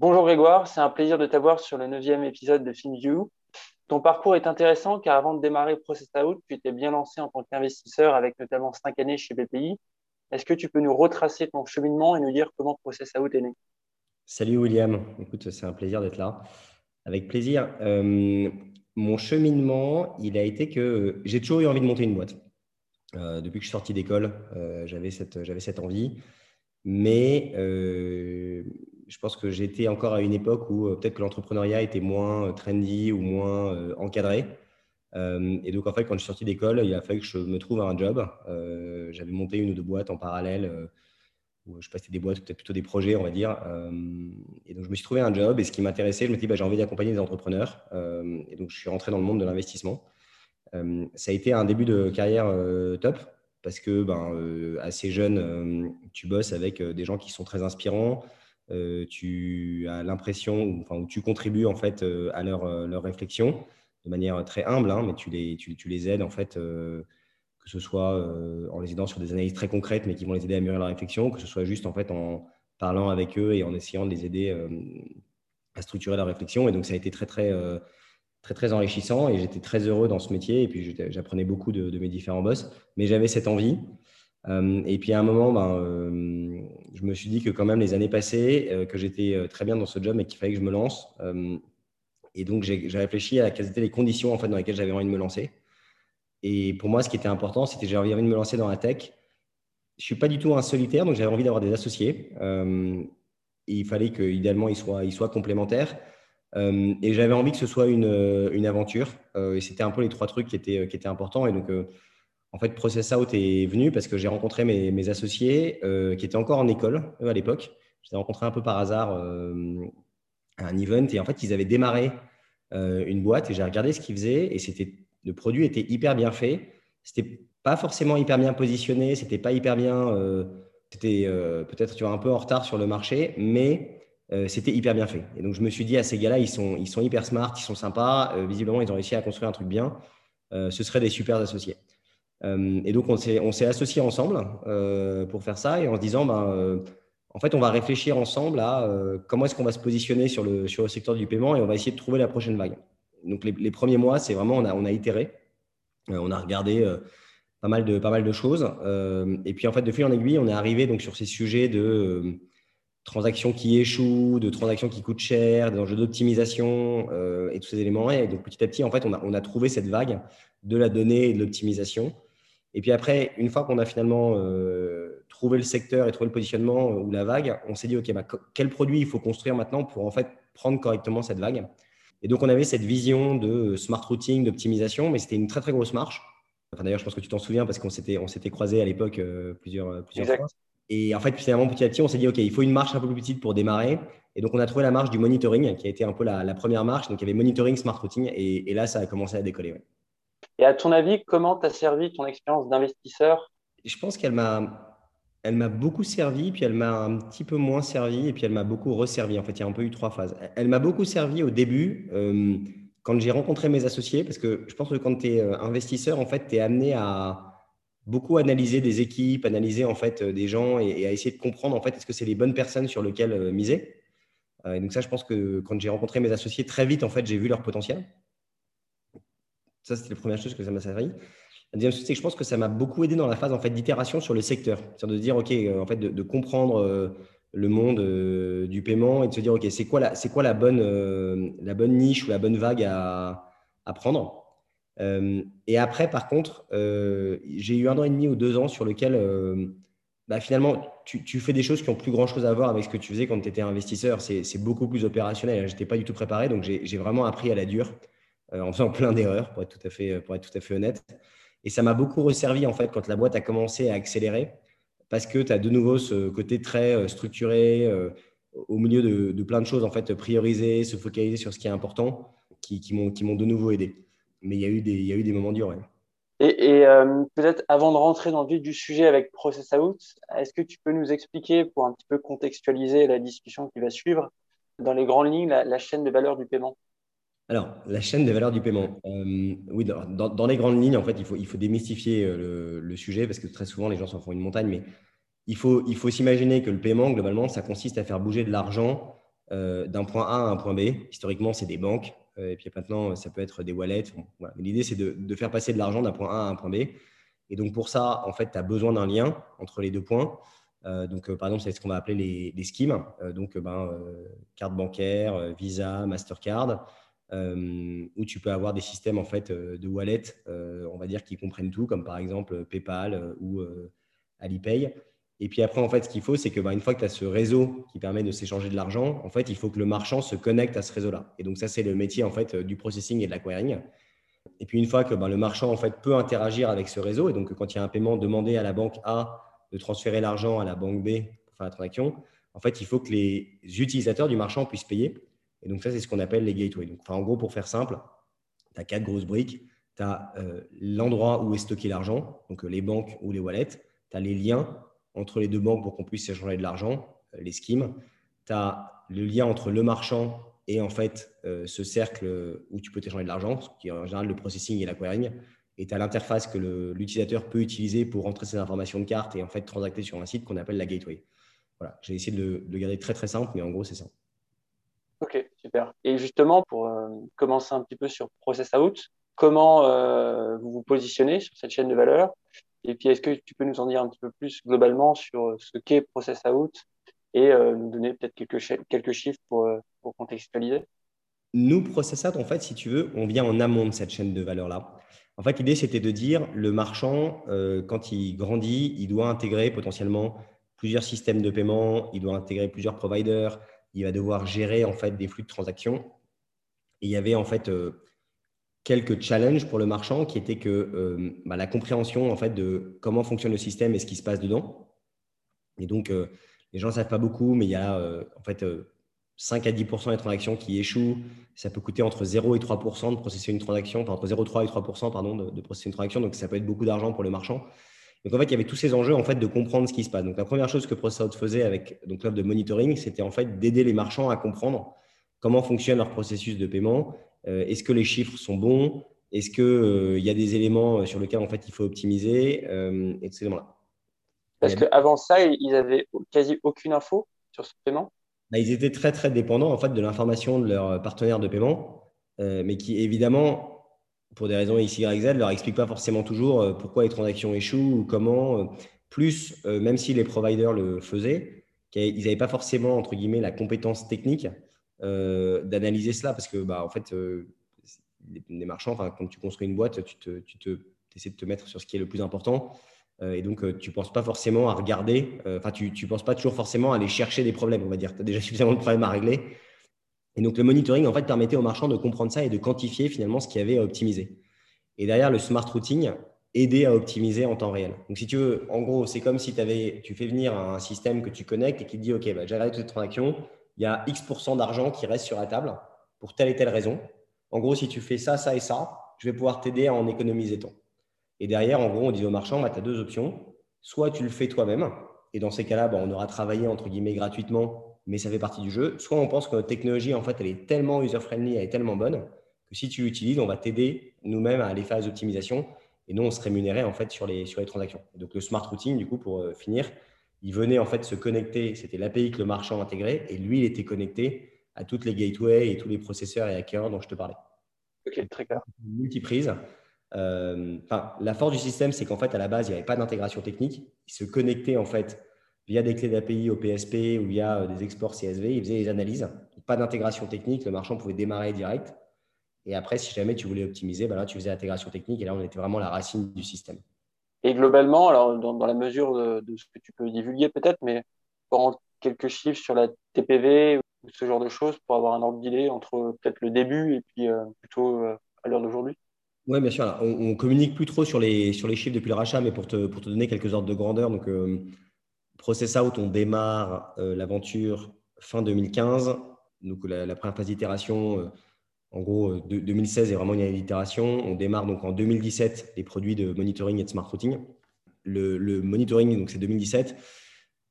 Bonjour Grégoire, c'est un plaisir de t'avoir sur le neuvième épisode de FinView. Ton parcours est intéressant car avant de démarrer Process Out, tu étais bien lancé en tant qu'investisseur avec notamment cinq années chez BPI. Est-ce que tu peux nous retracer ton cheminement et nous dire comment Process Out est né? Salut William, écoute, c'est un plaisir d'être là. Avec plaisir. Euh, mon cheminement, il a été que j'ai toujours eu envie de monter une boîte. Euh, depuis que je suis sorti d'école, euh, j'avais cette, cette envie. Mais je pense que j'étais encore à une époque où euh, peut-être que l'entrepreneuriat était moins euh, trendy ou moins euh, encadré. et donc, en fait, quand je suis sorti d'école, il a fallu que je me trouve un job. J'avais monté une ou deux boîtes en parallèle où je passais des boîtes, peut-être plutôt des projets, on va dire. et donc, je me suis trouvé un job. Et ce qui m'intéressait, je me suis dit, bah, j'ai envie d'accompagner des entrepreneurs. et donc, je suis rentré dans le monde de l'investissement. ça a été un début de carrière top parce que, ben, assez jeune, tu bosses avec des gens qui sont très inspirants. Euh, tu as l'impression, enfin, tu contribues en fait euh, à leur, euh, leur, réflexion de manière très humble, hein, mais tu les, tu, les, aides en fait, que ce soit en les aidant sur des analyses très concrètes, mais qui vont les aider à mûrir leur réflexion, que ce soit juste en fait en parlant avec eux et en essayant de les aider à structurer leur réflexion. Et donc ça a été très très très très enrichissant et j'étais très heureux dans ce métier et puis j'apprenais beaucoup de, mes différents boss. Mais j'avais cette envie et puis à un moment, ben, euh, je me suis dit que quand même les années passées, euh, que j'étais très bien dans ce job, mais qu'il fallait que je me lance. et donc j'ai réfléchi à quelles étaient les conditions en fait, dans lesquelles j'avais envie de me lancer. Et pour moi, ce qui était important, c'était que j'avais envie de me lancer dans la tech. Je suis pas du tout un solitaire, donc j'avais envie d'avoir des associés. il fallait qu'idéalement, ils soient, complémentaires. et j'avais envie que ce soit une, une aventure. et c'était un peu les trois trucs qui étaient, qui étaient importants. Et donc, en fait, Process Out est venu parce que j'ai rencontré mes, associés euh, qui étaient encore en école, à l'époque. Je les ai rencontrés un peu par hasard euh, un event. Et en fait, ils avaient démarré euh, une boîte et j'ai regardé ce qu'ils faisaient. Et c'était, le produit était hyper bien fait. C'était pas forcément hyper bien positionné. C'était pas hyper bien. c'était peut-être un peu en retard sur le marché, mais c'était hyper bien fait. Et donc, je me suis dit à ces gars-là, ils sont, ils sont hyper smart, ils sont sympas. visiblement, ils ont réussi à construire un truc bien. ce seraient des super associés. Euh, et donc, on s'est associés ensemble euh, pour faire ça et en se disant, ben, euh, en fait, on va réfléchir ensemble à comment est-ce qu'on va se positionner sur le, sur le secteur du paiement et on va essayer de trouver la prochaine vague. Donc, les, premiers mois, c'est vraiment, on a, on a itéré, on a regardé pas, mal de, pas mal de choses. et puis, en fait, de fil en aiguille, on est arrivé donc, sur ces sujets de transactions qui échouent, de transactions qui coûtent cher, des enjeux d'optimisation et tous ces éléments. Et donc, petit à petit, en fait, on a, on a trouvé cette vague de la donnée et de l'optimisation. Et puis après, une fois qu'on a finalement euh, trouvé le secteur et trouvé le positionnement euh, ou la vague, on s'est dit, OK, bah, quel produit il faut construire maintenant pour en fait prendre correctement cette vague? Et donc, on avait cette vision de smart routing, d'optimisation, mais c'était une très, très grosse marche. Enfin, D'ailleurs, je pense que tu t'en souviens parce qu'on s'était, on s'était croisés à l'époque euh, plusieurs, plusieurs fois. Et en fait, finalement, petit à petit, on s'est dit, OK, il faut une marche un peu plus petite pour démarrer. Et donc, on a trouvé la marche du monitoring, qui a été un peu la, première marche. Donc, il y avait monitoring, smart routing, et, là, ça a commencé à décoller. Et à ton avis, comment t'a servi ton expérience d'investisseur? Je pense qu'elle m'a, elle m'a beaucoup servi, puis elle m'a un petit peu moins servi, et puis elle m'a beaucoup resservi. En fait, il y a un peu eu trois phases. Elle m'a beaucoup servi au début, euh, quand j'ai rencontré mes associés, parce que je pense que quand tu es euh, investisseur, en fait, tu es amené à beaucoup analyser des équipes, analyser en fait euh, des gens et, à essayer de comprendre en fait est-ce que c'est les bonnes personnes sur lesquelles miser. et donc ça, je pense que quand j'ai rencontré mes associés, très vite, en fait, j'ai vu leur potentiel. Ça, c'était la première chose que ça m'a servi. La deuxième chose, c'est que je pense que ça m'a beaucoup aidé dans la phase en fait, d'itération sur le secteur. C'est-à-dire de dire, OK, euh, en fait, de, comprendre euh, le monde euh, du paiement et de se dire, OK, c'est quoi, la, c'est quoi la, bonne, la bonne niche ou la bonne vague à, prendre Et après, par contre, j'ai eu un an et demi ou deux ans sur lequel, bah, finalement, tu, fais des choses qui ont plus grand-chose à voir avec ce que tu faisais quand tu étais investisseur. C'est, c'est beaucoup plus opérationnel. Je n'étais pas du tout préparé, donc j'ai, j'ai vraiment appris à la dure. Euh, en faisant plein d'erreurs, pour, être tout à fait, pour être tout à fait honnête. Et ça m'a beaucoup resservi, en fait, quand la boîte a commencé à accélérer, parce que tu as de nouveau ce côté très structuré, au milieu de, plein de choses, en fait, prioriser, se focaliser sur ce qui est important, qui, qui m'ont de nouveau aidé. Mais il y a eu des, y a eu des moments durs. Et, euh, peut-être avant de rentrer dans le vif du sujet avec Process Out, est-ce que tu peux nous expliquer, pour un petit peu contextualiser la discussion qui va suivre, dans les grandes lignes, la, chaîne de valeur du paiement? Alors, la chaîne de valeur du paiement. Euh, oui, dans, les grandes lignes, en fait, il faut, démystifier euh, le, sujet parce que très souvent, les gens s'en font une montagne. Mais il faut, s'imaginer que le paiement, globalement, ça consiste à faire bouger de l'argent d'un point A à un point B. Historiquement, c'est des banques. Euh, et puis maintenant, ça peut être des wallets. L'idée, c'est de, faire passer de l'argent d'un point A à un point B. Et donc, pour ça, en fait, tu as besoin d'un lien entre les deux points. Euh, donc, euh, par exemple, c'est ce qu'on va appeler les, les schemes. donc, ben, carte bancaire, Visa, Mastercard, où tu peux avoir des systèmes en fait de wallet, on va dire, qui comprennent tout, comme par exemple PayPal ou Alipay. Et puis après, en fait, ce qu'il faut, c'est que bah, une fois que tu as ce réseau qui permet de s'échanger de l'argent, en fait, il faut que le marchand se connecte à ce réseau-là. Et donc ça, c'est le métier en fait du processing et de l'acquiring. Et puis une fois que bah, le marchand en fait peut interagir avec ce réseau, et donc quand il y a un paiement demandé à la banque A de transférer l'argent à la banque B pour faire la transaction, en fait, il faut que les utilisateurs du marchand puissent payer. Et donc ça, c'est ce qu'on appelle les gateways. En gros, pour faire simple, tu as quatre grosses briques. Tu as euh, l'endroit où est stocké l'argent, donc euh, les banques ou les wallets. Tu as les liens entre les deux banques pour qu'on puisse échanger de l'argent, euh, les schemes. Tu as le lien entre le marchand et en fait ce cercle où tu peux t'échanger de l'argent, qui est en général le processing et l'acquiring. Et tu as l'interface que l'utilisateur peut utiliser pour rentrer ses informations de carte et en fait transacter sur un site qu'on appelle la gateway. Voilà, j'ai essayé de le, garder très très simple, mais en gros, c'est ça. Ok, super. Et justement, pour euh, commencer un petit peu sur Process Out, comment vous vous positionnez sur cette chaîne de valeur? Et puis, est-ce que tu peux nous en dire un petit peu plus globalement sur ce qu'est Process Out et euh, nous donner peut-être quelques, chiffres pour, euh, contextualiser? Nous, Process Out, en fait, si tu veux, on vient en amont de cette chaîne de valeur-là. En fait, l'idée, c'était de dire le marchand, euh, quand il grandit, il doit intégrer potentiellement plusieurs systèmes de paiement, il doit intégrer plusieurs providers, il va devoir gérer en fait des flux de transactions. Il y avait en fait quelques challenges pour le marchand qui étaient que euh, bah, la compréhension en fait de comment fonctionne le système et ce qui se passe dedans. Et donc, euh, les gens ne savent pas beaucoup, mais il y a euh, en fait 5 à 10% des transactions qui échouent. Ça peut coûter entre 0 et 3% de processer une transaction, enfin, entre 0,3 et 3 pardon, de, de, processer une transaction. Donc, ça peut être beaucoup d'argent pour le marchand. Donc, en fait, il y avait tous ces enjeux en fait, de comprendre ce qui se passe. Donc, la première chose que ProcessOut faisait avec l'offre de monitoring, c'était en fait d'aider les marchands à comprendre comment fonctionne leur processus de paiement, euh, est-ce que les chiffres sont bons? Est-ce qu'il euh, y a des éléments euh, sur lesquels en fait, il faut optimiser? Et ces éléments-là. Parce qu'avant ça, ils n'avaient quasi aucune info sur ce paiement? Bah, Ils étaient très, très dépendants en fait, de l'information de leurs partenaires de paiement, mais qui, évidemment, pour des raisons X, Y, ne leur expliquent pas forcément toujours pourquoi les transactions échouent ou comment. Plus, même si les providers le faisaient, ils n'avaient pas forcément, entre guillemets, la compétence technique euh, d'analyser cela parce que, bah, en fait, euh, les, marchands, quand tu construis une boîte, tu, te, tu te, essaies de te mettre sur ce qui est le plus important. Euh, et donc, tu ne penses pas forcément à regarder, enfin, tu ne penses pas toujours forcément à aller chercher des problèmes, on va dire. Tu as déjà suffisamment de problèmes à régler. Et donc, le monitoring, en fait, permettait aux marchands de comprendre ça et de quantifier finalement ce qu'il y avait à optimiser. Et derrière, le smart routing aider à optimiser en temps réel. Donc, si tu veux, en gros, c'est comme si avais, tu fais venir un système que tu connectes et qui te dit, OK, bah, j'ai regardé toutes les transactions, il y a X% d'argent qui reste sur la table pour telle et telle raison. En gros, si tu fais ça, ça et ça, je vais pouvoir t'aider à en économiser tant. Et derrière, en gros, on dit au marchand, bah, tu as deux options. Soit tu le fais toi-même, et dans ces cas-là, bah, on aura travaillé entre guillemets gratuitement, mais ça fait partie du jeu. Soit on pense que notre technologie, en fait, elle est tellement user-friendly, elle est tellement bonne, que si tu l'utilises, on va t'aider nous-mêmes à aller faire les optimisations, et nous, on se rémunérait en fait sur les, sur les transactions. Donc le smart routing, du coup, pour euh, finir, il venait en fait se connecter, c'était l'API que le marchand intégrait, et lui, il était connecté à toutes les gateways et tous les processeurs et hackers dont je te parlais. Ok, très clair. Multiprise. Euh, la force du système, c'est qu'en fait, à la base, il n'y avait pas d'intégration technique. Il se connectait en fait via des clés d'API au PSP ou via euh, des exports CSV. Il faisait des analyses. Pas d'intégration technique. Le marchand pouvait démarrer direct. Et après, si jamais tu voulais optimiser, ben là, tu faisais l'intégration technique. Et là, on était vraiment la racine du système. Et globalement, alors dans, la mesure de, ce que tu peux divulguer peut-être, mais pour quelques chiffres sur la TPV ou ce genre de choses pour avoir un ordre d'idée entre peut-être le début et puis euh, plutôt euh, à l'heure d'aujourd'hui Oui, bien sûr. On, on, communique plus trop sur les, sur les chiffres depuis le rachat, mais pour te, pour te donner quelques ordres de grandeur, donc, euh, Process Out, on démarre l'aventure fin 2015. Donc la, première phase d'itération, en gros, 2016 est vraiment une itération. On démarre donc en 2017 les produits de monitoring et de smart routing. Le, le monitoring, donc c'est 2017.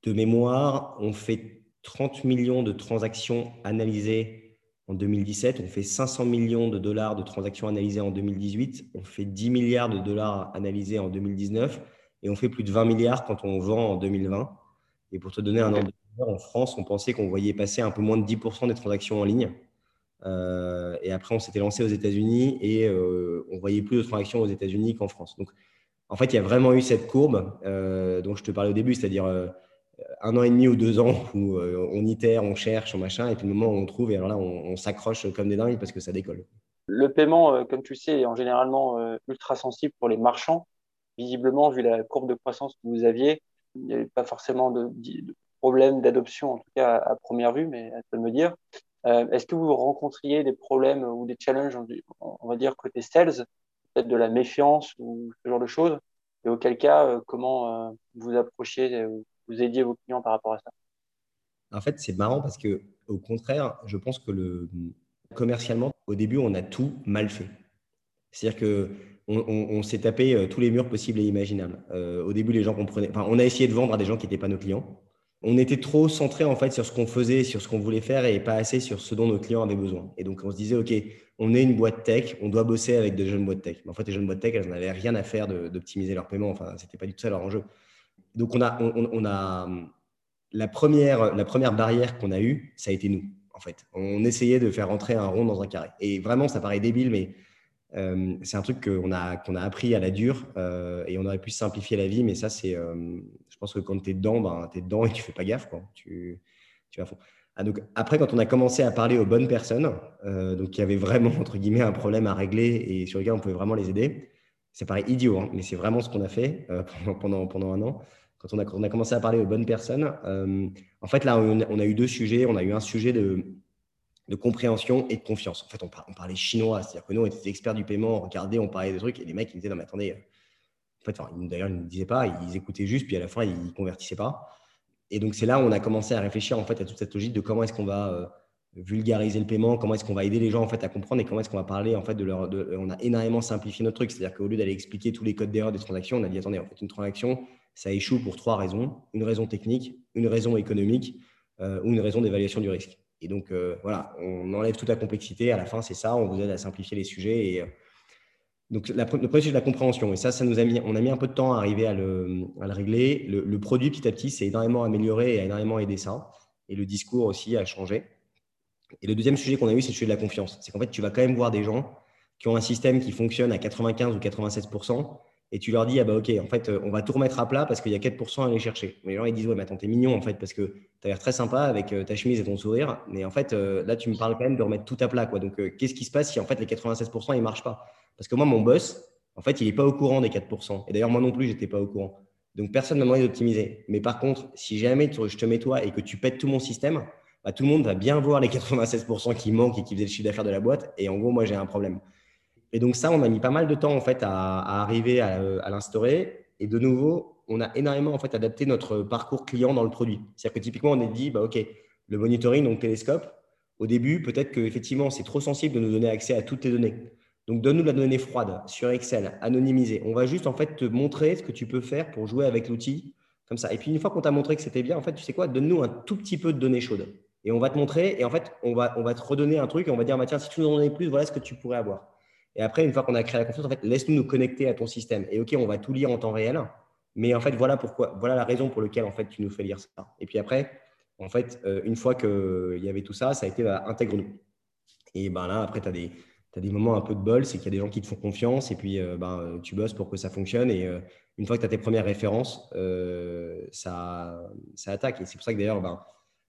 De mémoire, on fait 30 millions de transactions analysées en 2017. On fait 500 millions de dollars de transactions analysées en 2018. On fait 10 milliards de dollars analysés en 2019. Et on fait plus de 20 milliards quand on vend en 2020. Et pour te donner un ordre en France, on pensait qu'on voyait passer un peu moins de 10% des transactions en ligne. Euh, et après, on s'était lancé aux États-Unis et euh, on voyait plus de transactions aux États-Unis qu'en France. Donc, en fait, il y a vraiment eu cette courbe euh, dont je te parlais au début, c'est-à-dire un an et demi ou deux ans où on itère, on cherche, on machin, et puis le moment où on trouve, et alors là, on, s'accroche comme des dingues parce que ça décolle. Le paiement, comme tu sais, est en généralement ultra sensible pour les marchands. Visiblement, vu la courbe de croissance que vous aviez, il n'y avait pas forcément de, problème d'adoption, en tout cas à, première vue, mais à de me dire. Euh, est-ce que vous rencontriez des problèmes ou des challenges, on va dire, côté sales, peut-être de la méfiance ou ce genre de choses? Et auquel cas, euh, comment euh, vous approchiez, vous aidiez vos clients par rapport à ça? En fait, c'est marrant parce que, au contraire, je pense que le, commercialement, au début, on a tout mal fait. C'est-à-dire que on, s'est tapé tous les murs possibles et imaginables. au début, les gens comprenaient. Enfin, on a essayé de vendre à des gens qui n'étaient pas nos clients on était trop centré en fait sur ce qu'on faisait, sur ce qu'on voulait faire et pas assez sur ce dont nos clients avaient besoin. Et donc on se disait, OK, on est une boîte tech, on doit bosser avec des jeunes boîtes tech. Mais en fait, les jeunes boîtes tech, elles n'avaient rien à faire d'optimiser leur paiement. Enfin, c'était pas du tout ça leur enjeu. Donc on a, la première barrière qu'on a eue, ça a été nous. En fait, on essayait de faire rentrer un rond dans un carré. Et vraiment, ça paraît débile, mais euh, c'est un truc qu'on a, qu'on a appris à la dure euh, et on aurait pu simplifier la vie, mais ça, c'est, euh, je pense que quand tu es dedans, ben, tu es dedans et tu fais pas gaffe. Quoi. Tu, tu vas. Ah, donc, après, quand on a commencé à parler aux bonnes personnes, donc qui avaient vraiment, entre guillemets, un problème à régler et sur lequel on pouvait vraiment les aider, ça paraît idiot, hein, mais c'est vraiment ce qu'on a fait pendant, pendant, pendant, un an. Quand on, a, quand on a commencé à parler aux bonnes personnes, en fait, là, on a eu deux sujets. On a eu un sujet de de compréhension et de confiance. En fait, on, parlait chinois, c'est-à-dire que nous, on était experts du paiement, on regardait, on parlait des trucs, et les mecs, ils disaient, non, mais attendez, en fait, d'ailleurs, ils ne disaient pas, ils écoutaient juste, puis à la fin, ils ne convertissaient pas. Et donc, c'est là où on a commencé à réfléchir en fait, à toute cette logique de comment est-ce qu'on va euh, vulgariser le paiement, comment est-ce qu'on va aider les gens en fait, à comprendre et comment est-ce qu'on va parler en fait, de leur. on a énormément simplifié notre truc, c'est-à-dire qu'au lieu d'aller expliquer tous les codes d'erreur des transactions, on a dit, attendez, en fait, une transaction, ça échoue pour trois raisons une raison technique, une raison économique euh, ou une raison d'évaluation du risque. Et donc, euh, voilà, on enlève toute la complexité. À la fin, c'est ça, on vous aide à simplifier les sujets. Et, euh, donc, le premier sujet la compréhension. Et ça, ça nous a mis, on a mis un peu de temps à arriver à le régler. Le, produit, petit à petit, s'est énormément amélioré et a énormément aidé ça. Et le discours aussi a changé. Et le deuxième sujet qu'on a eu, c'est le sujet de la confiance. C'est qu'en fait, tu vas quand même voir des gens qui ont un système qui fonctionne à 95 ou 96 et tu leur dis, ah bah ok, en fait, on va tout remettre à plat parce qu'il y a 4% à aller chercher. Mais les gens, ils disent, ouais, mais attends, t'es mignon en fait, parce que tu as l'air très sympa avec euh, ta chemise et ton sourire, mais en fait, euh, là, tu me parles quand même de remettre tout à plat, quoi. Donc, euh, qu'est-ce qui se passe si en fait les 96% ils marchent pas? Parce que moi, mon boss, en fait, il n'est pas au courant des 4%. Et d'ailleurs, moi non plus, j'étais pas au courant. Donc, personne ne m'a demandé d'optimiser. Mais par contre, si jamais je te mets toi et que tu pètes tout mon système, bah, tout le monde va bien voir les 96% qui manquent et qui faisaient le chiffre d'affaires de la boîte. Et en gros, moi, j'ai un problème. Et donc ça, on a mis pas mal de temps en fait à, arriver à, l'instaurer. Et de nouveau, on a énormément en fait adapté notre parcours client dans le produit. C'est-à-dire que typiquement, on a dit, bah, OK, le monitoring, donc télescope, au début, peut-être qu'effectivement, c'est trop sensible de nous donner accès à toutes tes données. Donc, donne-nous la donnée froide sur Excel, anonymisée. On va juste en fait te montrer ce que tu peux faire pour jouer avec l'outil comme ça. Et puis, une fois qu'on t'a montré que c'était bien, en fait, tu sais quoi, donne-nous un tout petit peu de données chaudes. Et on va te montrer, et en fait, on va, te redonner un truc, et on va dire, bah, tiens, si tu nous en donnes plus, voilà ce que tu pourrais avoir. Et après, une fois qu'on a créé la confiance, en fait, laisse-nous nous connecter à ton système. Et OK, on va tout lire en temps réel. Mais en fait, voilà pourquoi, voilà la raison pour laquelle en fait tu nous fais lire ça. Et puis après, en fait, euh, une fois qu'il y avait tout ça, ça a été bah, intègre-nous. Et ben là, après, tu as des, des moments un peu de bol, c'est qu'il y a des gens qui te font confiance et puis euh, ben, tu bosses pour que ça fonctionne. Et euh, une fois que tu as tes premières références, ça, ça attaque. Et c'est pour ça que d'ailleurs, ben,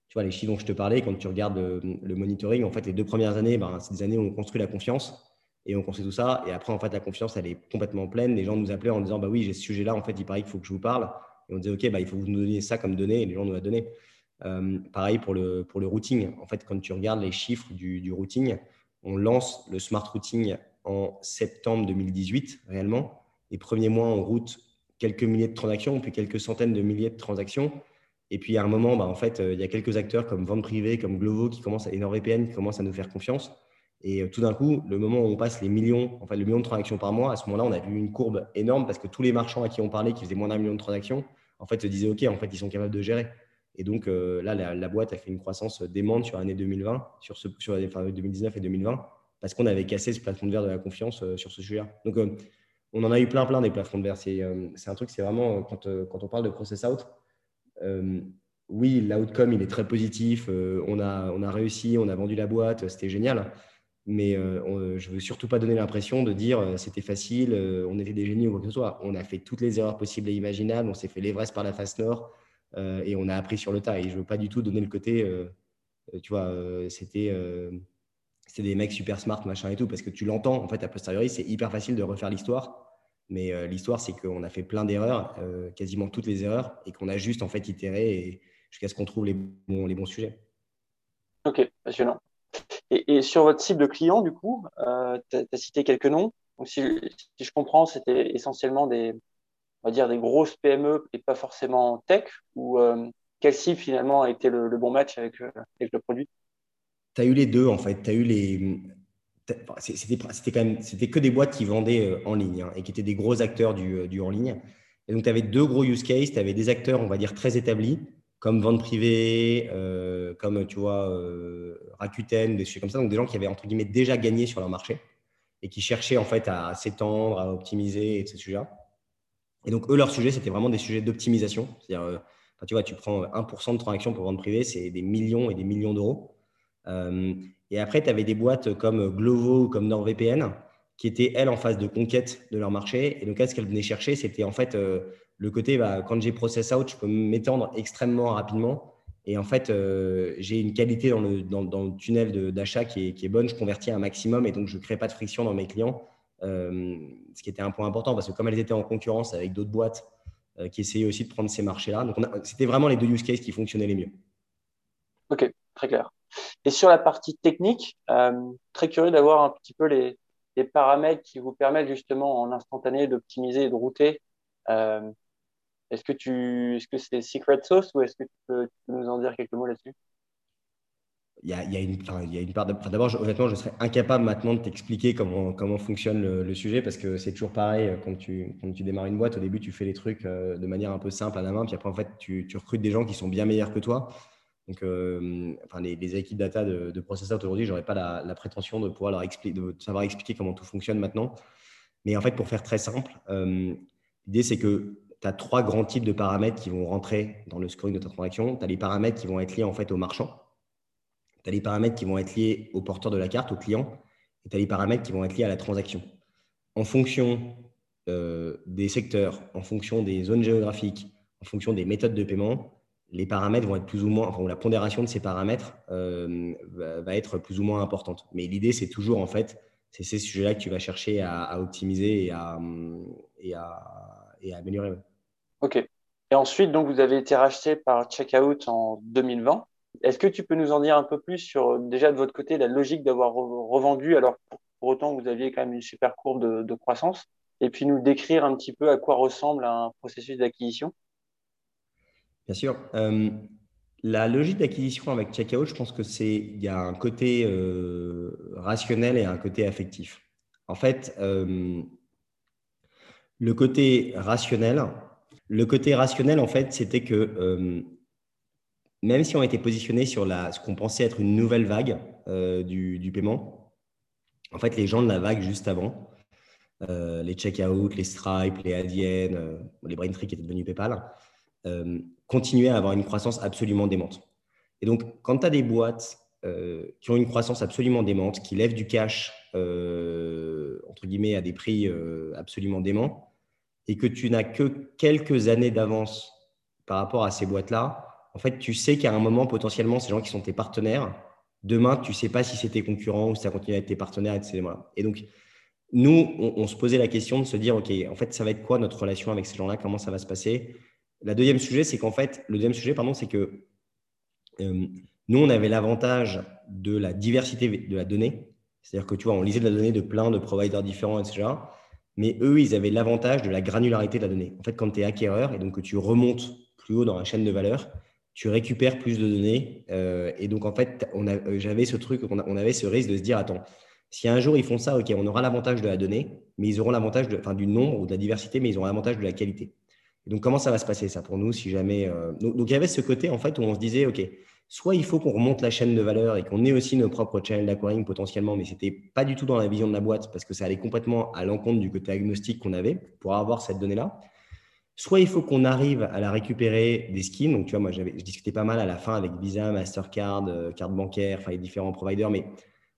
tu vois, les chiffres dont je te parlais, quand tu regardes le, monitoring, en fait, les deux premières années, ben, c'est des années où on construit la confiance et on construit tout ça. Et après, en fait, la confiance, elle est complètement pleine. Les gens nous appelaient en disant, bah oui, j'ai ce sujet-là, en fait, il paraît qu'il faut que je vous parle. Et on disait, OK, bah, il faut que vous nous donniez ça comme données. Et les gens nous a donné. Euh, pareil pour le, pour le routing. En fait, quand tu regardes les chiffres du, du routing, on lance le smart routing en septembre 2018, réellement. Les premiers mois, on route quelques milliers de transactions, puis quelques centaines de milliers de transactions. Et puis, à un moment, bah, en fait, il y a quelques acteurs comme Vente Privée, comme Glovo, qui commencent, et NordVPN, qui commencent à nous faire confiance. Et tout d'un coup, le moment où on passe les millions, enfin le million de transactions par mois, à ce moment-là, on a vu une courbe énorme parce que tous les marchands à qui on parlait, qui faisaient moins d'un million de transactions, en fait, se disaient OK, en fait, ils sont capables de gérer. Et donc là, la, boîte a fait une croissance démente sur l'année 2020, sur, ce, sur enfin, 2019 et 2020, parce qu'on avait cassé ce plafond de verre de la confiance sur ce sujet-là. Donc on en a eu plein, plein des plafonds de verre. C'est un truc, c'est vraiment quand, quand on parle de process out, oui, l'outcome, il est très positif. on, a, on a réussi, on a vendu la boîte, c'était génial mais euh, je ne veux surtout pas donner l'impression de dire euh, c'était facile, euh, on était des génies ou quoi que ce soit. On a fait toutes les erreurs possibles et imaginables, on s'est fait l'Everest par la face nord et on a appris sur le tas. Et je ne veux pas du tout donner le côté, tu vois, c'était des mecs super smart, machin et tout, parce que tu l'entends, en fait, a posteriori, c'est hyper facile de refaire l'histoire. Mais l'histoire, c'est qu'on a fait plein d'erreurs, quasiment toutes les erreurs, et qu'on a juste en fait itéré jusqu'à ce qu'on trouve les bons, les bons sujets. Ok, passionnant. Et, sur votre cible de clients, du coup, euh, tu as, cité quelques noms. Donc, si, je comprends, c'était essentiellement des, on va dire, des grosses PME et pas forcément tech. Ou euh, quel cible finalement a été le, bon match avec, euh, le produit? Tu as eu les deux en fait. Tu eu les. C'était quand même que des boîtes qui vendaient en ligne hein, et qui étaient des gros acteurs du, du en ligne. Et donc, tu avais deux gros use cases. Tu avais des acteurs, on va dire, très établis comme vente privée, euh, comme tu vois, euh, Rakuten, des sujets comme ça. Donc des gens qui avaient entre guillemets déjà gagné sur leur marché et qui cherchaient en fait à s'étendre, à optimiser et ces sujets-là. Et donc eux, leur sujet, c'était vraiment des sujets d'optimisation. C'est-à-dire, euh, tu vois, tu prends 1% de transaction pour vente privée, c'est des millions et des millions d'euros. et après, tu avais des boîtes comme Glovo ou comme NordVPN qui étaient, elles, en phase de conquête de leur marché. Et donc, elles, ce qu'elles venaient chercher, c'était en fait le côté, bah, quand j'ai process out, je peux m'étendre extrêmement rapidement. Et en fait, euh, j'ai une qualité dans le, tunnel d'achat qui, qui est, bonne. Je convertis un maximum et donc je ne crée pas de friction dans mes clients. Euh, ce qui était un point important parce que comme elles étaient en concurrence avec d'autres boîtes euh, qui essayaient aussi de prendre ces marchés-là, donc c'était vraiment les deux use cases qui fonctionnaient les mieux. Ok, très clair. Et sur la partie technique, très curieux d'avoir un petit peu les, les, paramètres qui vous permettent justement en instantané d'optimiser et de router est-ce que tu, est-ce que c'est secret sauce ou est-ce que tu peux, nous en dire quelques mots là-dessus? Il y, a, il, y a une, il y a une part d'abord, honnêtement, je serais incapable maintenant de t'expliquer comment, comment fonctionne le, sujet parce que c'est toujours pareil euh, quand tu, quand tu démarres une boîte. Au début, tu fais les trucs euh, de manière un peu simple à la main, puis après, en fait, tu, tu recrutes des gens qui sont bien meilleurs que toi. Donc, euh, enfin, les, équipes data de, Processor aujourd'hui, je n'aurais pas la, prétention de pouvoir leur expliquer, de savoir expliquer comment tout fonctionne maintenant. Mais en fait, pour faire très simple, l'idée, c'est que tu as trois grands types de paramètres qui vont rentrer dans le scoring de ta transaction. Tu as les paramètres qui vont être liés en fait au marchand. Tu as les paramètres qui vont être liés au porteur de la carte, au client. Et tu as les paramètres qui vont être liés à la transaction. En fonction euh, des secteurs, en fonction des zones géographiques, en fonction des méthodes de paiement, les paramètres vont être plus ou moins, enfin, la pondération de ces paramètres euh, va, être plus ou moins importante. Mais l'idée, c'est toujours en fait, c'est ces sujets-là que tu vas chercher à, optimiser et à, et à, et à améliorer. Ok. Et ensuite, donc, vous avez été racheté par Checkout en 2020. Est-ce que tu peux nous en dire un peu plus sur, déjà de votre côté, la logique d'avoir revendu, alors pour, autant que vous aviez quand même une super courbe de, croissance, et puis nous décrire un petit peu à quoi ressemble un processus d'acquisition? Bien sûr. Euh, la logique d'acquisition avec Checkout, je pense que c'est il y a un côté euh, rationnel et un côté affectif. En fait, euh, le côté rationnel, le côté rationnel, en fait, c'était que euh, même si on était positionné sur la, ce qu'on pensait être une nouvelle vague euh, du, paiement, en fait, les gens de la vague juste avant, euh, les checkout, les Stripe, les Adyen, les Braintree qui étaient devenus PayPal, continuaient à avoir une croissance absolument démente. Et donc, quand tu as des boîtes qui ont une croissance absolument démente, qui lèvent du cash, entre guillemets, à des prix absolument déments, et que tu n'as que quelques années d'avance par rapport à ces boîtes-là, en fait, tu sais qu'à un moment, potentiellement, ces gens qui sont tes partenaires, demain, tu ne sais pas si c'est tes concurrents ou si ça continue à être tes partenaires, etc. Et donc, nous, on, se posait la question de se dire, OK, en fait, ça va être quoi notre relation avec ces gens-là? Comment ça va se passer? La deuxième sujet, c'est qu'en fait, le deuxième sujet, pardon, c'est que euh, nous, on avait l'avantage de la diversité de la donnée. C'est-à-dire que tu vois, on lisait de la donnée de plein de providers différents, etc. Mais eux, ils avaient l'avantage de la granularité de la donnée. En fait, quand tu es acquéreur et donc que tu remontes plus haut dans la chaîne de valeur, tu récupères plus de données. et donc, en fait, j'avais ce truc, on, on, avait ce risque de se dire, attends, si un jour ils font ça, ok, on aura l'avantage de la donnée, mais ils auront l'avantage du nombre ou de la diversité, mais ils auront l'avantage de la qualité. Et donc, comment ça va se passer ça pour nous si jamais. Donc, donc, il y avait ce côté en fait où on se disait, ok, soit il faut qu'on remonte la chaîne de valeur et qu'on ait aussi nos propres channels d'acquiring potentiellement, mais ce n'était pas du tout dans la vision de la boîte parce que ça allait complètement à l'encontre du côté agnostique qu'on avait pour avoir cette donnée-là. Soit il faut qu'on arrive à la récupérer des skins. Donc, tu vois, moi, je discutais pas mal à la fin avec Visa, Mastercard, euh, carte bancaire, enfin les différents providers, mais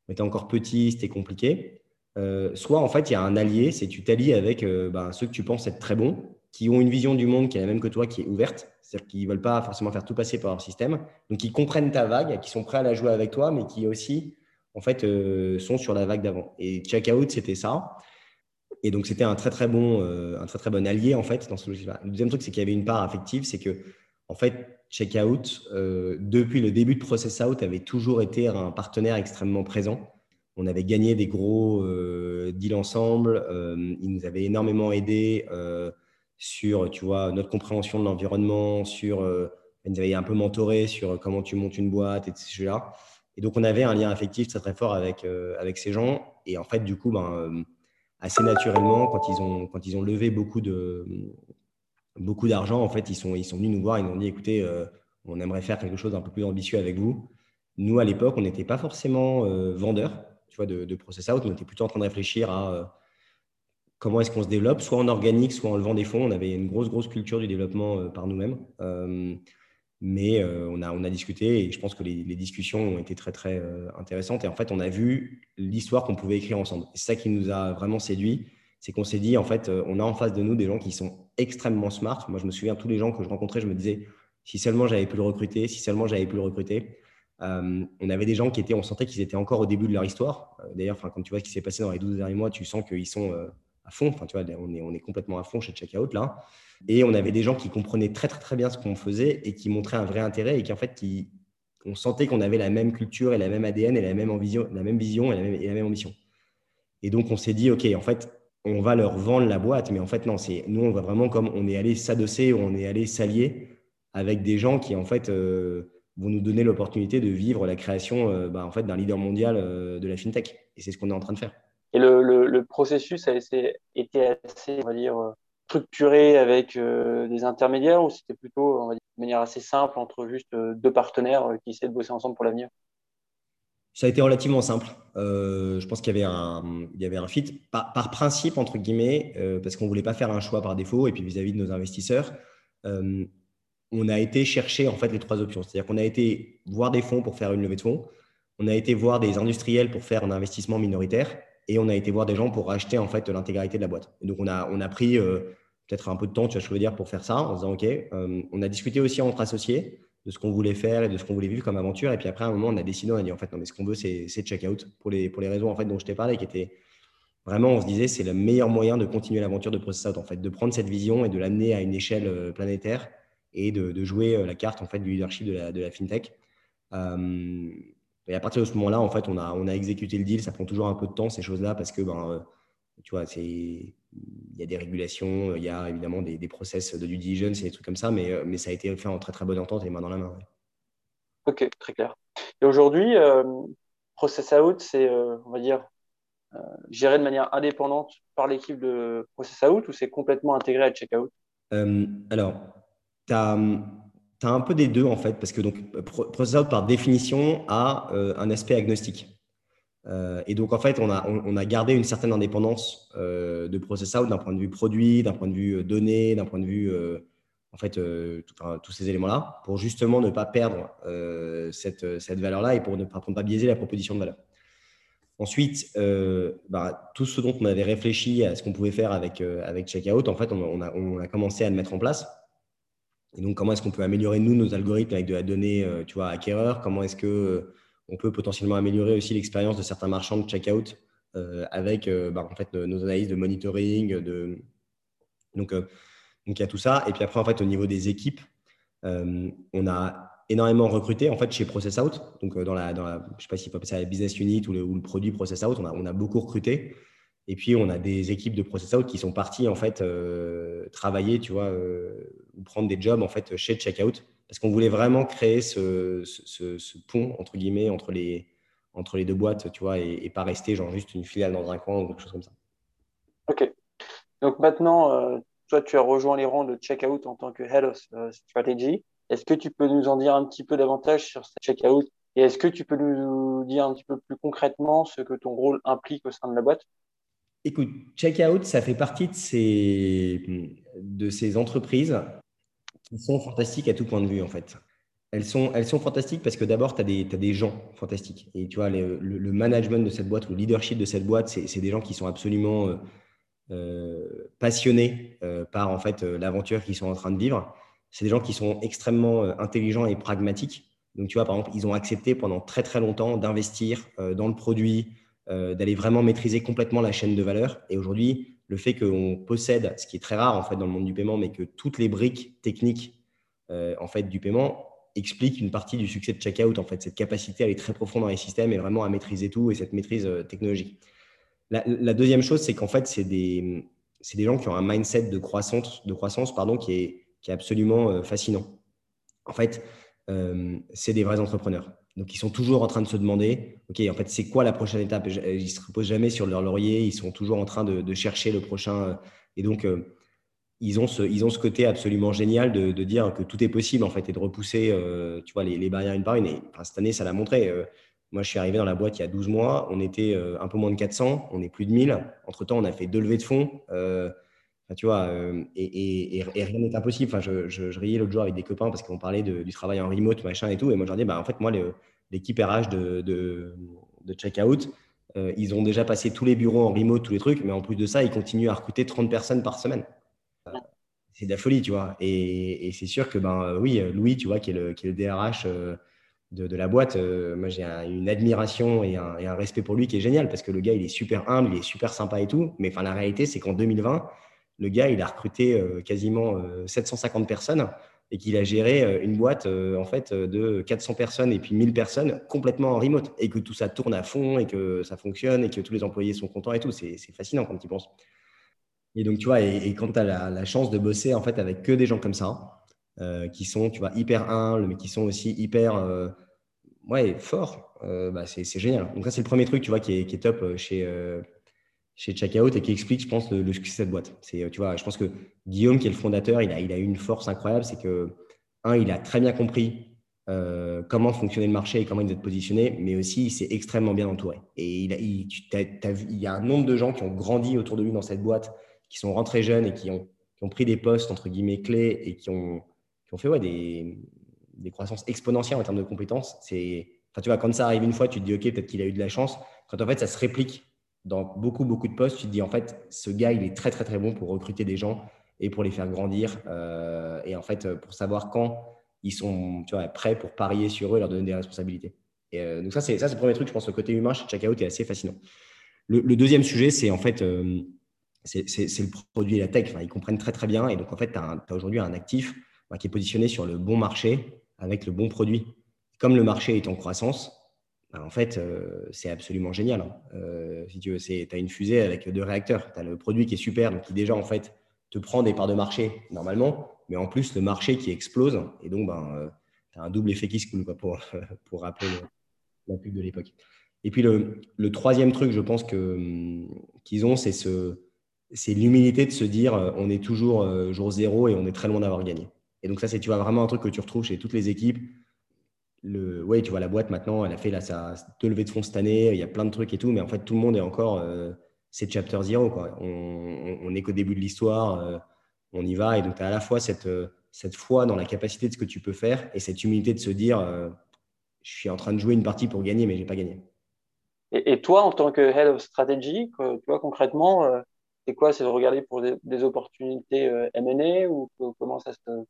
on était encore petit, c'était compliqué. Euh, soit en fait, il y a un allié, c'est tu t'allies avec euh, ben, ceux que tu penses être très bons, qui ont une vision du monde qui est la même que toi, qui est ouverte, c'est-à-dire qu'ils ne veulent pas forcément faire tout passer par leur système. Donc, ils comprennent ta vague, qui sont prêts à la jouer avec toi, mais qui aussi, en fait, euh, sont sur la vague d'avant. Et Checkout, c'était ça. Et donc, c'était un très, très bon, euh, un très, très bon allié, en fait, dans ce logiciel-là. Le deuxième truc, c'est qu'il y avait une part affective, c'est que, en fait, Checkout, euh, depuis le début de Process Out, avait toujours été un partenaire extrêmement présent. On avait gagné des gros deals ensemble. ils nous avaient énormément aidés sur tu vois, notre compréhension de l'environnement, sur, euh, nous avait un peu mentoré sur comment tu montes une boîte et ces là Et donc, on avait un lien affectif très, très fort avec, euh, avec ces gens. Et en fait, du coup, ben, euh, assez naturellement, quand ils, ont, quand ils ont levé beaucoup de beaucoup d'argent, en fait, ils sont, ils sont venus nous voir, ils nous ont dit, écoutez, on aimerait faire quelque chose d'un peu plus ambitieux avec vous. Nous, à l'époque, on n'était pas forcément vendeurs tu vois, de, de Process Out, on était plutôt en train de réfléchir à comment est-ce qu'on se développe, soit en organique, soit en levant des fonds. On avait une grosse, grosse culture du développement euh, par nous-mêmes. Euh, mais euh, on, a, on a discuté et je pense que les, discussions ont été très, très intéressantes. Et en fait, on a vu l'histoire qu'on pouvait écrire ensemble. C'est ça qui nous a vraiment séduit. C'est qu'on s'est dit, en fait, on a en face de nous des gens qui sont extrêmement smart. Moi, je me souviens, tous les gens que je rencontrais, je me disais, si seulement j'avais pu le recruter, si seulement j'avais pu le recruter. on avait des gens qui étaient, on sentait qu'ils étaient encore au début de leur histoire. D'ailleurs, quand tu vois ce qui s'est passé dans les 12 derniers mois, tu sens qu'ils sont fond. Enfin, tu vois, on est, complètement à fond chez Checkout là. Et on avait des gens qui comprenaient très, très, très bien ce qu'on faisait et qui montraient un vrai intérêt et qui, en fait, qui, on sentait qu'on avait la même culture et la même ADN et la même, vision, la même vision et la même, et la même ambition. Et donc, on s'est dit, OK, en fait, on va leur vendre la boîte, mais en fait, non, c'est nous, on va vraiment comme on est allé s'adosser, on est allé s'allier avec des gens qui, en fait, euh, vont nous donner l'opportunité de vivre la création euh, bah, en fait, d'un leader mondial euh, de la fintech. Et c'est ce qu'on est en train de faire. Et le, processus a été, assez, on va dire, structuré avec euh, des intermédiaires ou c'était plutôt, on va dire, de manière assez simple entre juste euh, deux partenaires euh, qui essaient de bosser ensemble pour l'avenir? Ça a été relativement simple. je pense qu'il y avait un, fit par, principe entre guillemets, parce qu'on voulait pas faire un choix par défaut et puis vis-à-vis de nos investisseurs, on a été chercher en fait les trois options. C'est-à-dire qu'on a été voir des fonds pour faire une levée de fonds, on a été voir des industriels pour faire un investissement minoritaire et on a été voir des gens pour acheter en fait l'intégralité de la boîte. Et donc on a, on a pris euh, peut-être un peu de temps, tu vois ce que je veux dire, pour faire ça, en disant OK, euh, on a discuté aussi entre associés de ce qu'on voulait faire et de ce qu'on voulait vivre comme aventure. Et puis après, à un moment, on a décidé, on a dit en fait, non, mais ce qu'on veut, c'est check-out pour les, pour les raisons en fait, dont je t'ai parlé, qui étaient vraiment, on se disait, c'est le meilleur moyen de continuer l'aventure de Process Out, en fait, de prendre cette vision et de l'amener à une échelle euh, planétaire et de, de, jouer la carte en fait, du leadership de la, de la fintech. Et à partir de ce moment-là, en fait, on a, on a exécuté le deal. Ça prend toujours un peu de temps, ces choses-là, parce que, ben, euh, tu vois, il y a des régulations, il y a évidemment des, des process de due diligence et des trucs comme ça, mais, euh, mais ça a été fait en très, très bonne entente et main dans la main. Ok, très clair. Et aujourd'hui, euh, Process Out, c'est, on va dire, géré de manière indépendante par l'équipe de Process Out ou c'est complètement intégré à Checkout? Alors, tu as tu as un peu des deux en fait, parce que donc Process Out par définition a euh, un aspect agnostique. Euh, et donc en fait, on a, on, a gardé une certaine indépendance euh, de Process d'un point de vue produit, d'un point de vue données, d'un point de vue en fait tous ces éléments-là, pour justement ne pas perdre cette, cette valeur-là et pour ne pas, pas biaiser la proposition de valeur. Ensuite, bah, tout ce dont on avait réfléchi à ce qu'on pouvait faire avec, avec Checkout, en fait, on, a, on a commencé à le mettre en place. Et donc, comment est-ce qu'on peut améliorer, nous, nos algorithmes avec de la donnée, euh, tu vois, acquéreur? Comment est-ce qu'on euh, on peut potentiellement améliorer aussi l'expérience de certains marchands de checkout euh, avec bah, en fait, nos analyses de monitoring de... Donc, il y a tout ça. Et puis après, en fait, au niveau des équipes, on a énormément recruté en fait chez Process Out. Donc, dans la, dans la je sais pas si peut appeler ça la business unit ou le, ou le produit Process Out, on a, on a, beaucoup recruté. Et puis, on a des équipes de Process Out qui sont parties en fait travailler, tu vois, ou prendre des jobs en fait chez Checkout parce qu'on voulait vraiment créer ce, ce, pont, entre guillemets, entre les, entre les deux boîtes, tu vois, et, pas rester genre juste une filiale dans un coin ou quelque chose comme ça. Ok. Donc maintenant, euh, toi, tu as rejoint les rangs de Checkout en tant que Head of euh, Strategy. Est-ce que tu peux nous en dire un petit peu davantage sur Checkout? Et est-ce que tu peux nous dire un petit peu plus concrètement ce que ton rôle implique au sein de la boîte? Écoute, Checkout, ça fait partie de ces, de ces entreprises qui sont fantastiques à tout point de vue, en fait. Elles sont, elles sont fantastiques parce que d'abord, tu as, as, des gens fantastiques. Et tu vois, le, management de cette boîte, le leadership de cette boîte, c'est des gens qui sont absolument euh, euh, passionnés euh, par en fait l'aventure qu'ils sont en train de vivre. C'est des gens qui sont extrêmement intelligents et pragmatiques. Donc, tu vois, par exemple, ils ont accepté pendant très, très longtemps d'investir dans le produit, d'aller vraiment maîtriser complètement la chaîne de valeur. Et aujourd'hui, le fait qu'on possède, ce qui est très rare en fait dans le monde du paiement, mais que toutes les briques techniques euh, en fait du paiement expliquent une partie du succès de checkout en fait, cette capacité à aller très profond dans les systèmes et vraiment à maîtriser tout et cette maîtrise euh, technologique. La, deuxième chose, c'est qu'en fait, c'est des, des gens qui ont un mindset de croissance, pardon, qui, est, qui est absolument euh, fascinant. En fait, c'est des vrais entrepreneurs. Donc, ils sont toujours en train de se demander, OK, en fait, c'est quoi la prochaine étape? Ils ne se reposent jamais sur leur laurier, ils sont toujours en train de, chercher le prochain. Euh, et donc, euh, ils, ont ce, ils ont ce côté absolument génial de, dire que tout est possible, en fait, et de repousser euh, tu vois, les, barrières une par une. Et cette année, ça l'a montré. moi, je suis arrivé dans la boîte il y a 12 mois, on était un peu moins de 400, on est plus de 1000. Entre-temps, on a fait deux levées de fonds. Tu vois, et, rien n'est impossible. Enfin, je, je, riais l'autre jour avec des copains parce qu'on parlait du travail en remote, machin et tout. Et moi, je leur dis, bah, en fait, moi, l'équipe RH de, de, de Checkout, euh, ils ont déjà passé tous les bureaux en remote, tous les trucs, mais en plus de ça, ils continuent à recruter 30 personnes par semaine. c'est de la folie, tu vois. Et, c'est sûr que, ben, euh, oui, Louis, tu vois, qui est le, qui est le DRH euh, de, de, la boîte, moi, j'ai une admiration et un, et un, respect pour lui qui est génial parce que le gars, il est super humble, il est super sympa et tout. Mais enfin, la réalité, c'est qu'en 2020, le gars, il a recruté quasiment 750 personnes et qu'il a géré euh, une boîte euh, en fait de 400 personnes et puis 1000 personnes complètement en remote et que tout ça tourne à fond et que ça fonctionne et que tous les employés sont contents et tout. C'est fascinant quand tu y penses. Et donc, tu vois, et, quand tu as la, chance de bosser en fait avec que des gens comme ça, euh, qui sont, tu vois, hyper humbles, mais qui sont aussi hyper, ouais, forts, bah, c'est génial. Donc, ça, c'est le premier truc, tu vois, qui est top chez, chez Checkout et qui explique, je pense, le, succès de cette boîte. C'est, tu vois, je pense que Guillaume, qui est le fondateur, il a, il a une force incroyable, c'est que, un, il a très bien compris euh, comment fonctionnait le marché et comment il être positionné, mais aussi il s'est extrêmement bien entouré. Et il, a, il, il, y a un nombre de gens qui ont grandi autour de lui dans cette boîte, qui sont rentrés jeunes et qui ont, qui ont pris des postes, entre guillemets, clés et qui ont, qui ont fait ouais, des, des croissances exponentielles en termes de compétences. C'est, tu vois, quand ça arrive une fois, tu te dis, OK, peut-être qu'il a eu de la chance. Quand en fait, ça se réplique dans beaucoup, beaucoup de postes, tu te dis en fait, ce gars, il est très, très, très bon pour recruter des gens et pour les faire grandir. Euh, et en fait, pour savoir quand ils sont tu vois, prêts pour parier sur eux et leur donner des responsabilités. Et euh, donc, ça, c'est le premier truc, je pense, le côté humain chez Checkout est assez fascinant. Le, deuxième sujet, c'est en fait, euh, c'est le produit et la tech. Enfin, ils comprennent très, très bien. Et donc, en fait, tu as, aujourd'hui un actif qui est positionné sur le bon marché avec le bon produit. Comme le marché est en croissance, bah, en fait, euh, c'est absolument génial. Hein. Euh, si tu veux, tu as une fusée avec deux réacteurs. Tu as le produit qui est super, donc qui déjà, en fait, te prend des parts de marché normalement, mais en plus, le marché qui explose. Et donc, ben, euh, tu as un double effet qui se coule, pour, rappeler la pub de l'époque. Et puis, le, troisième truc, je pense hum, qu'ils ont, c'est ce, l'humilité de se dire on est toujours jour zéro et on est très loin d'avoir gagné. Et donc, ça, c'est vraiment un truc que tu retrouves chez toutes les équipes ouais, tu vois, la boîte maintenant, elle a fait là, sa deux levées de fonds cette année, il y a plein de trucs et tout, mais en fait, tout le monde est encore, euh, c'est chapter zero, quoi. On, n'est qu'au début de l'histoire, euh, on y va, et donc tu as à la fois cette, euh, cette foi dans la capacité de ce que tu peux faire et cette humilité de se dire, je suis en train de jouer une partie pour gagner, mais j'ai pas gagné. Et, toi, en tant que head of strategy, tu vois, concrètement, c'est quoi C'est de regarder pour des, opportunités M&A ou comment ça se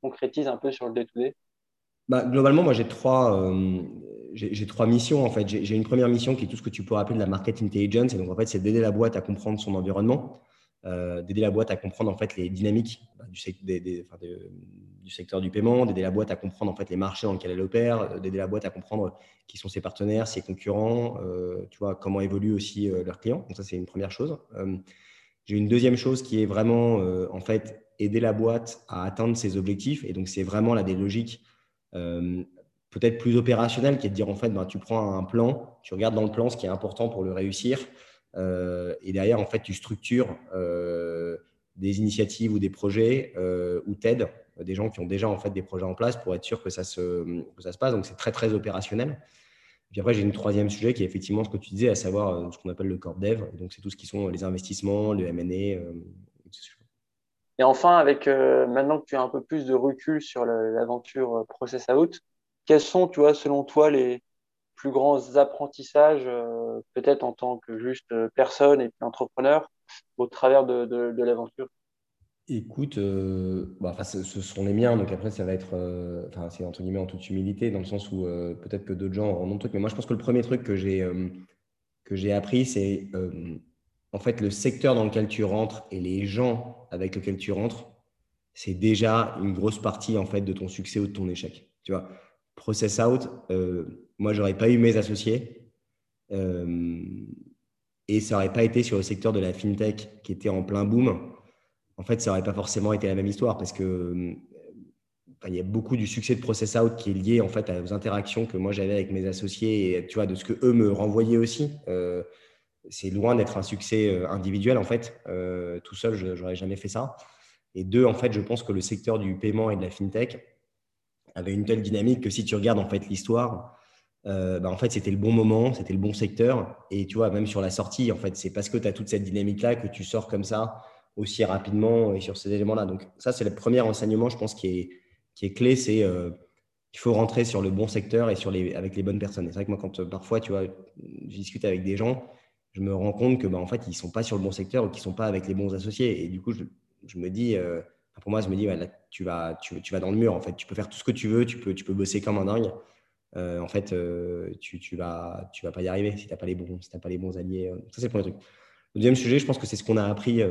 concrétise un peu sur le day-to-day bah, globalement, moi, j'ai trois, euh, trois missions. En fait, j'ai une première mission qui est tout ce que tu peux appeler de la market intelligence. Donc, en fait, c'est d'aider la boîte à comprendre son environnement, euh, d'aider la boîte à comprendre en fait les dynamiques bah, du, du, secteur du paiement, d'aider la boîte à comprendre en fait les marchés dans lesquels elle opère, euh, d'aider la boîte à comprendre qui sont ses partenaires, ses concurrents, tu vois, comment évoluent aussi leurs clients. Donc, ça, c'est une première chose. J'ai une deuxième chose qui est vraiment, en fait, aider la boîte à atteindre ses objectifs. Et donc, c'est vraiment là des logiques peut-être plus opérationnelles qui est de dire, en fait, ben, tu prends un plan, tu regardes dans le plan ce qui est important pour le réussir. et derrière, en fait, tu structures des initiatives ou des projets euh, ou t'aides des gens qui ont déjà en fait des projets en place pour être sûr que ça se, ça se passe. Donc c'est très très opérationnel. Puis après, j'ai une troisième sujet qui est effectivement ce que tu disais, à savoir euh, ce qu'on appelle le corps dev. Donc c'est tout ce qui sont les investissements, le M&A. Euh, et enfin, avec maintenant que tu as un peu plus de recul sur l'aventure Process Out, quels sont, tu vois, selon toi, les plus grands apprentissages, peut-être en tant que juste personne et entrepreneur, au travers de, l'aventure? Écoute, euh, bah, ce, sont les miens, donc après ça va être, euh, enfin c'est entre guillemets en toute humilité, dans le sens où euh, peut-être que d'autres gens auront d'autres trucs, mais moi je pense que le premier truc que j'ai que j'ai appris, c'est en fait le secteur dans lequel tu rentres et les gens avec lesquels tu rentres, c'est déjà une grosse partie en fait de ton succès ou de ton échec. Tu vois, process out, moi j'aurais pas eu mes associés. Et ça n'aurait pas été sur le secteur de la fintech qui était en plein boom. En fait, ça n'aurait pas forcément été la même histoire parce que il y a beaucoup du succès de Process Out qui est lié en fait aux interactions que moi j'avais avec mes associés et tu vois de ce que eux me renvoyaient aussi. Euh, c'est loin d'être un succès euh, individuel en fait. Euh, tout seul, je n'aurais jamais fait ça. Et deux, en fait, je pense que le secteur du paiement et de la fintech avait une telle dynamique que si tu regardes en fait l'histoire, euh, bah, en fait, c'était le bon moment, c'était le bon secteur. Et tu vois, même sur la sortie, en fait, c'est parce que tu as toute cette dynamique-là que tu sors comme ça aussi rapidement et sur ces éléments-là. Donc, ça, c'est le premier enseignement, je pense, qui est, qui est clé c'est euh, qu'il faut rentrer sur le bon secteur et sur les, avec les bonnes personnes. c'est vrai que moi, quand parfois, tu vois, je discute avec des gens, je me rends compte que, bah, en fait, ils ne sont pas sur le bon secteur ou qu'ils ne sont pas avec les bons associés. Et du coup, je, je me dis, pour moi, je me dis, tu, vas, tu, vas dans le mur, en fait. Tu peux faire tout ce que tu veux, tu peux, tu peux bosser comme un dingue. Euh, en fait, euh, tu, tu, vas, tu vas pas y arriver si tu n'as pas, les bons, si pas les bons alliés. Euh. Ça, c'est le premier truc. Le deuxième sujet, je pense que c'est ce qu'on a appris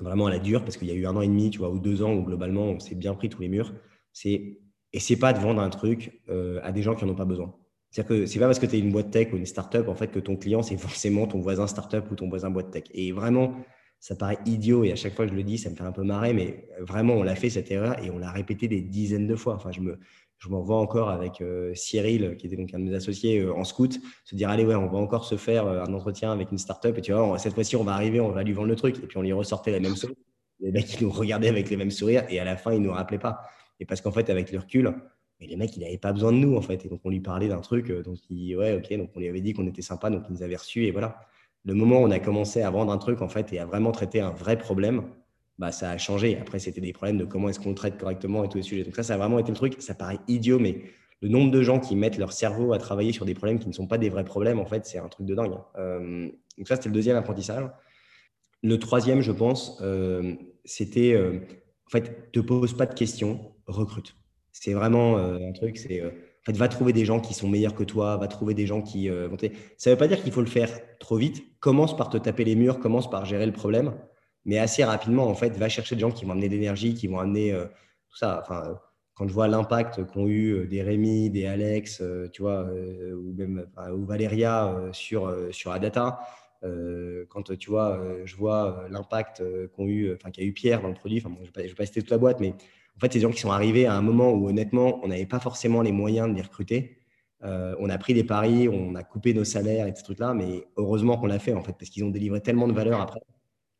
vraiment à la dure, parce qu'il y a eu un an et demi, tu vois, ou deux ans où globalement, on s'est bien pris tous les murs. C'est essayer pas de vendre un truc à des gens qui n'en ont pas besoin. C'est-à-dire que c'est pas parce que tu es une boîte tech ou une startup en fait que ton client c'est forcément ton voisin startup ou ton voisin boîte tech. Et vraiment, ça paraît idiot et à chaque fois que je le dis, ça me fait un peu marrer, mais vraiment on l'a fait cette erreur et on l'a répété des dizaines de fois. Enfin, je me, je m'en vois encore avec euh, Cyril, qui était donc un de mes associés euh, en scout, se dire allez ouais, on va encore se faire euh, un entretien avec une startup et tu vois, cette fois-ci on va arriver, on va lui vendre le truc et puis on lui ressortait la même chose. Les mecs ils nous regardaient avec les mêmes sourires et à la fin ils nous rappelaient pas. Et parce qu'en fait avec le recul, mais les mecs ils n'avaient pas besoin de nous en fait et donc on lui parlait d'un truc donc il ouais ok donc on lui avait dit qu'on était sympa donc il nous avait reçus et voilà. Le moment où on a commencé à vendre un truc en fait et à vraiment traiter un vrai problème, bah, ça a changé. Après, c'était des problèmes de comment est-ce qu'on traite correctement et tous les sujets. Donc ça, ça a vraiment été le truc. Ça paraît idiot, mais le nombre de gens qui mettent leur cerveau à travailler sur des problèmes qui ne sont pas des vrais problèmes, en fait, c'est un truc de dingue. Euh, donc ça, c'était le deuxième apprentissage. Le troisième, je pense, euh, c'était, euh, en fait, te pose pas de questions, recrute. C'est vraiment un truc, c'est, en fait, va trouver des gens qui sont meilleurs que toi, va trouver des gens qui vont Ça ne veut pas dire qu'il faut le faire trop vite. Commence par te taper les murs, commence par gérer le problème mais assez rapidement, en fait, va chercher des gens qui vont amener de l'énergie, qui vont amener euh, tout ça. Enfin, quand je vois l'impact qu'ont eu euh, des Rémi, des Alex, euh, tu vois, ou même ou Valéria sur, sur Adata, quand tu vois, je vois l'impact qu'ont eu, enfin, qu'a eu Pierre dans le produit, enfin, je ne vais, pas citer toute la boîte, mais en fait, ces gens qui sont arrivés à un moment où honnêtement, on n'avait pas forcément les moyens de les recruter. on a pris des paris, on a coupé nos salaires et trucs-là, mais heureusement qu'on l'a fait en fait, parce qu'ils ont délivré tellement de valeur après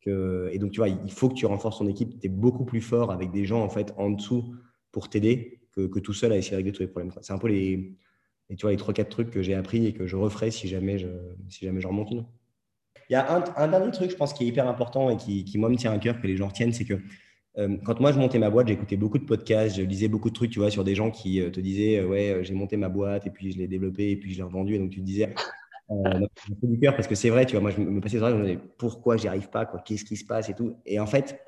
et donc, tu vois, il faut que tu renforces ton équipe. Tu es beaucoup plus fort avec des gens en fait en dessous pour t'aider que, tout seul à essayer de régler tous les problèmes. C'est un peu les, tu vois, les trois, quatre trucs que j'ai appris et que je referai si jamais je, si jamais je remonte une. Il y a un, dernier truc, je pense, qui est hyper important et qui, qui moi, me tient à cœur que les gens retiennent, c'est que euh, quand moi, je montais ma boîte, j'écoutais beaucoup de podcasts, je lisais beaucoup de trucs, tu vois, sur des gens qui euh, te disaient, euh, ouais, j'ai monté ma boîte et puis je l'ai développée et puis je l'ai revendue. Et donc, tu te disais, euh, du cœur parce que c'est vrai, tu vois, moi je me passais des disais pourquoi j'y arrive pas, quoi, qu'est-ce qui se passe et tout. Et en fait,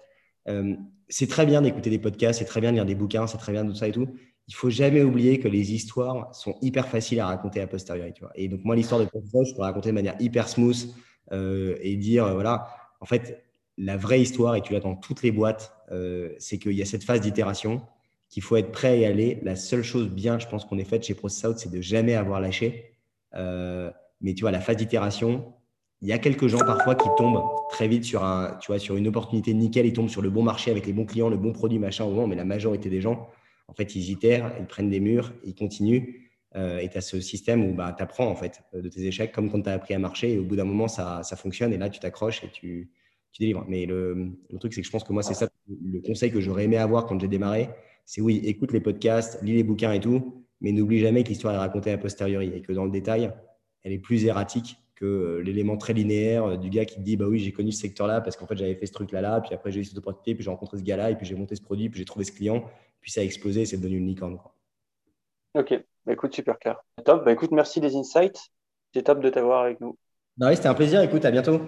euh, c'est très bien d'écouter des podcasts, c'est très bien de lire des bouquins, c'est très bien tout ça et tout. Il faut jamais oublier que les histoires sont hyper faciles à raconter à posteriori, tu vois. Et donc moi, l'histoire de Professeur, je peux raconter de manière hyper smooth euh, et dire, euh, voilà, en fait, la vraie histoire, et tu l'as dans toutes les boîtes, euh, c'est qu'il y a cette phase d'itération qu'il faut être prêt à aller. La seule chose bien, je pense qu'on est faite chez Process Out, c'est de jamais avoir lâché. Euh, mais tu vois, la phase d'itération, il y a quelques gens parfois qui tombent très vite sur, un, tu vois, sur une opportunité nickel, ils tombent sur le bon marché avec les bons clients, le bon produit, machin, au moment, mais la majorité des gens, en fait, ils itèrent, ils prennent des murs, ils continuent. Euh, et tu as ce système où bah, tu apprends en fait de tes échecs, comme quand tu as appris à marcher, et au bout d'un moment, ça, ça, fonctionne, et là, tu t'accroches et tu, tu, délivres. Mais le, le truc, c'est que je pense que moi, c'est ça le conseil que j'aurais aimé avoir quand j'ai démarré. C'est oui, écoute les podcasts, lis les bouquins et tout, mais n'oublie jamais que l'histoire est racontée a posteriori et que dans le détail, elle est plus erratique que euh, l'élément très linéaire euh, du gars qui te dit bah oui j'ai connu ce secteur là parce qu'en fait j'avais fait ce truc là là puis après j'ai eu cette opportunité puis j'ai rencontré ce gars là et puis j'ai monté ce produit puis j'ai trouvé ce client puis ça a explosé c'est devenu une licorne ok. Bah, écoute super clair top. Bah écoute merci des insights. C'est top de t'avoir avec nous. Bah oui c'était un plaisir. Écoute à bientôt